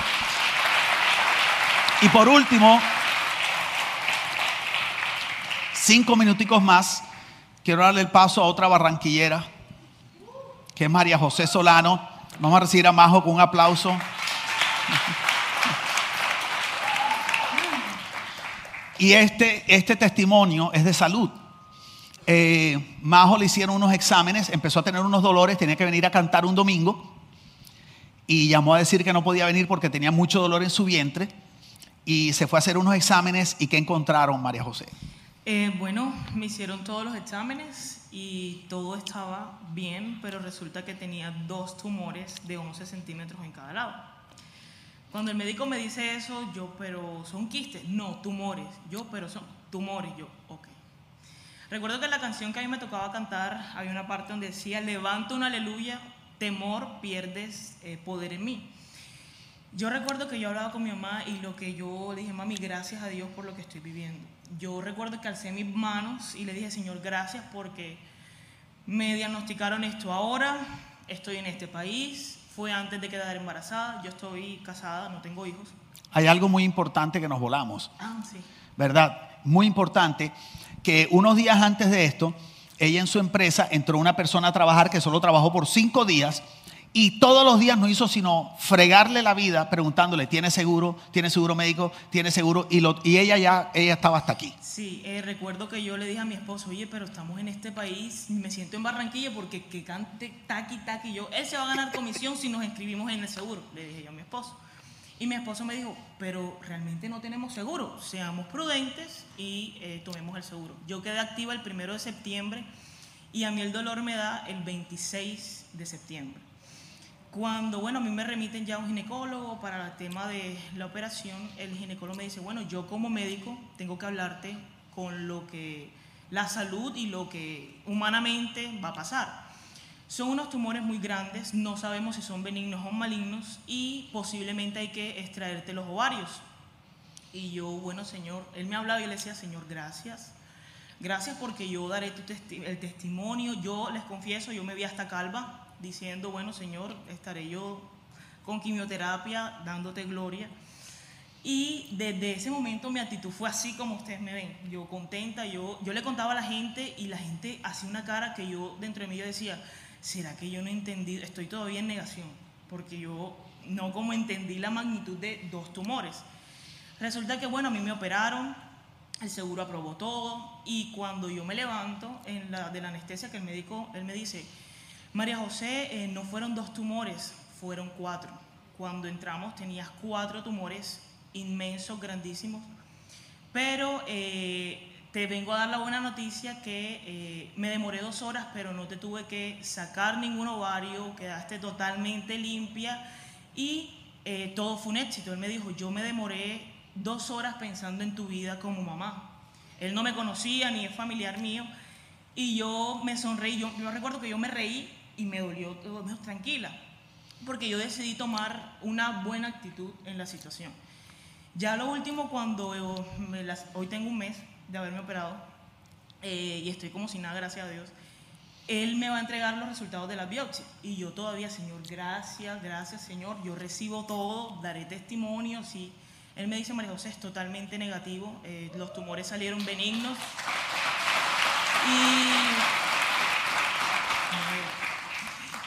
Y por último, cinco minuticos más, quiero darle el paso a otra barranquillera, que es María José Solano. Vamos a recibir a Majo con un aplauso. Y este, este testimonio es de salud. Eh, Majo le hicieron unos exámenes, empezó a tener unos dolores, tenía que venir a cantar un domingo y llamó a decir que no podía venir porque tenía mucho dolor en su vientre y se fue a hacer unos exámenes y ¿qué encontraron, María José? Eh, bueno, me hicieron todos los exámenes y todo estaba bien, pero resulta que tenía dos tumores de 11 centímetros en cada lado. Cuando el médico me dice eso, yo, pero son quistes, no, tumores. Yo, pero son tumores. Yo, ok. Recuerdo que la canción que a mí me tocaba cantar, había una parte donde decía, levanta un aleluya, temor, pierdes eh, poder en mí. Yo recuerdo que yo hablaba con mi mamá y lo que yo dije, mami, gracias a Dios por lo que estoy viviendo. Yo recuerdo que alcé mis manos y le dije, Señor, gracias porque me diagnosticaron esto ahora, estoy en este país, fue antes de quedar embarazada, yo estoy casada, no tengo hijos. Hay algo muy importante que nos volamos. Ah, sí. ¿Verdad? Muy importante que unos días antes de esto, ella en su empresa entró una persona a trabajar que solo trabajó por cinco días y todos los días no hizo sino fregarle la vida preguntándole, ¿tiene seguro? ¿Tiene seguro médico? ¿Tiene seguro? Y, lo, y ella ya ella estaba hasta aquí. Sí, eh, recuerdo que yo le dije a mi esposo, oye, pero estamos en este país, me siento en Barranquilla porque que cante taqui taqui yo, él se va a ganar comisión si nos inscribimos en el seguro, le dije yo a mi esposo. Y mi esposo me dijo, pero realmente no tenemos seguro, seamos prudentes y eh, tomemos el seguro. Yo quedé activa el primero de septiembre y a mí el dolor me da el 26 de septiembre. Cuando, bueno, a mí me remiten ya a un ginecólogo para el tema de la operación, el ginecólogo me dice, bueno, yo como médico tengo que hablarte con lo que la salud y lo que humanamente va a pasar. Son unos tumores muy grandes, no sabemos si son benignos o malignos y posiblemente hay que extraerte los ovarios. Y yo, bueno, Señor, él me hablaba y le decía, Señor, gracias. Gracias porque yo daré tu el testimonio. Yo les confieso, yo me vi hasta calva, diciendo, bueno Señor, estaré yo con quimioterapia dándote gloria. Y desde ese momento mi actitud fue así como ustedes me ven, yo contenta, yo, yo le contaba a la gente y la gente hacía una cara que yo dentro de mí yo decía, ¿será que yo no entendí? Estoy todavía en negación, porque yo no como entendí la magnitud de dos tumores. Resulta que bueno, a mí me operaron, el seguro aprobó todo y cuando yo me levanto de la anestesia que el médico, él me dice, María José, eh, no fueron dos tumores, fueron cuatro. Cuando entramos tenías cuatro tumores inmensos, grandísimos. Pero eh, te vengo a dar la buena noticia que eh, me demoré dos horas, pero no te tuve que sacar ningún ovario, quedaste totalmente limpia y todo fue un éxito. Él me dijo, yo me demoré dos horas pensando en tu vida como mamá. Él no me conocía ni es familiar mío, Y yo me sonreí, yo, yo recuerdo que yo me reí y me dolió, tranquila, porque yo decidí tomar una buena actitud en la situación. Ya lo último, cuando me las, hoy tengo un mes de haberme operado eh, y estoy como sin nada, gracias a Dios, él me va a entregar los resultados de la biopsia. Y yo todavía, Señor, gracias, gracias, Señor, yo recibo todo, daré testimonio, sí. Él me dice, María José, es totalmente negativo, eh, los tumores salieron benignos.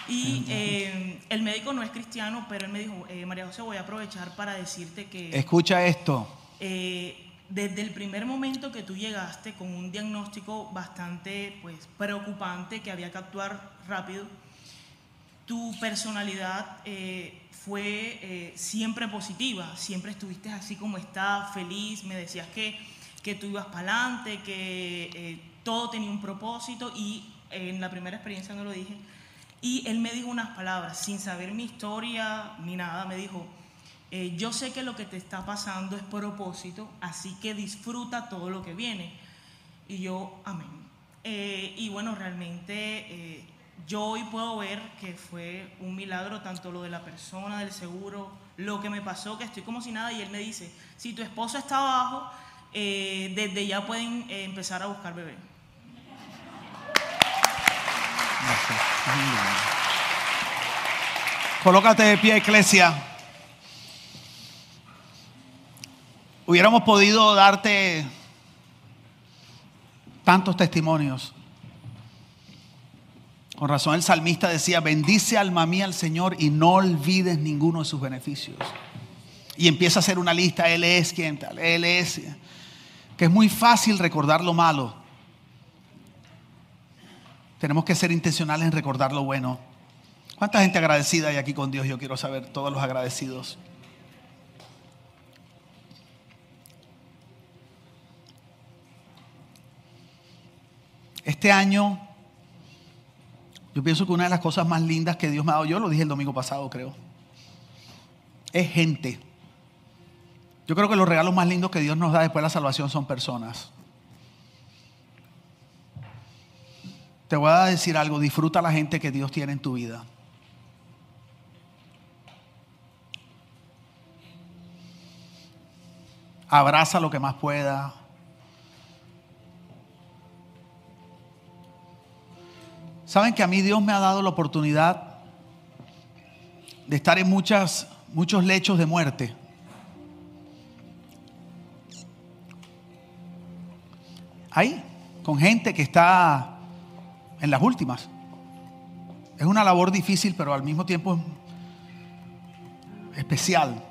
Y, y eh, el médico no es cristiano, pero él me dijo, eh, María José, voy a aprovechar para decirte que... Escucha esto. Desde el primer momento que tú llegaste con un diagnóstico bastante pues, preocupante, que había que actuar rápido, tu personalidad fue eh, siempre positiva, siempre estuviste así como está, feliz, me decías que, que tú ibas para adelante, que eh, todo tenía un propósito y en la primera experiencia no lo dije. Y él me dijo unas palabras, sin saber mi historia ni nada, me dijo, eh, yo sé que lo que te está pasando es propósito, así que disfruta todo lo que viene. Y yo, amén. y bueno, realmente yo hoy puedo ver que fue un milagro tanto lo de la persona, del seguro, lo que me pasó, que estoy como si nada, y él me dice, si tu esposo está abajo, eh, desde ya pueden eh, empezar a buscar bebé. Colócate de pie, iglesia. Hubiéramos podido darte tantos testimonios. Con razón el salmista decía, bendice alma mía al Señor y no olvides ninguno de sus beneficios. Y empieza a hacer una lista, Él es quien tal, Él es, que es muy fácil recordar lo malo. Tenemos que ser intencionales en recordar lo bueno. ¿Cuánta gente agradecida hay aquí con Dios? Yo quiero saber todos los agradecidos. Este año yo pienso que una de las cosas más lindas que Dios me ha dado, yo lo dije el domingo pasado, creo, es gente. Yo creo que los regalos más lindos que Dios nos da después de la salvación son personas. Te voy a decir algo, disfruta la gente que Dios tiene en tu vida. Abraza lo que más pueda. Saben que a mí Dios me ha dado la oportunidad de estar en muchos lechos de muerte. Ahí, con gente que está en las últimas. Es una labor difícil, pero al mismo tiempo especial.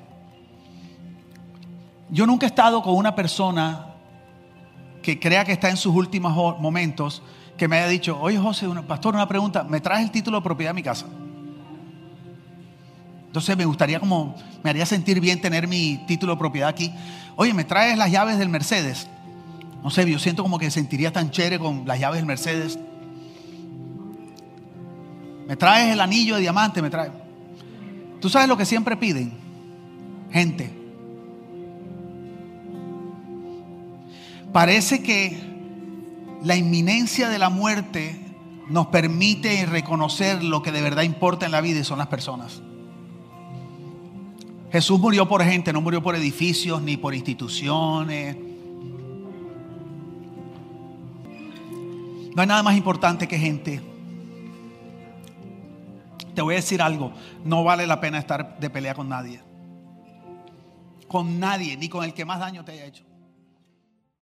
Yo nunca he estado con una persona que crea que está en sus últimos momentos que me haya dicho, oye José, pastor, una pregunta, ¿me traes el título de propiedad de mi casa? Entonces me gustaría como, me haría sentir bien tener mi título de propiedad aquí. Oye, ¿me traes las llaves del Mercedes? No sé, yo siento como que sentiría tan chévere con las llaves del Mercedes. ¿Me traes el anillo de diamante? ¿Me traes? ¿Tú sabes lo que siempre piden? Gente. Parece que la inminencia de la muerte nos permite reconocer lo que de verdad importa en la vida y son las personas. Jesús murió por gente, no murió por edificios ni por instituciones. No hay nada más importante que gente. Te voy a decir algo, no vale la pena estar de pelea con nadie. Con nadie, ni con el que más daño te haya hecho.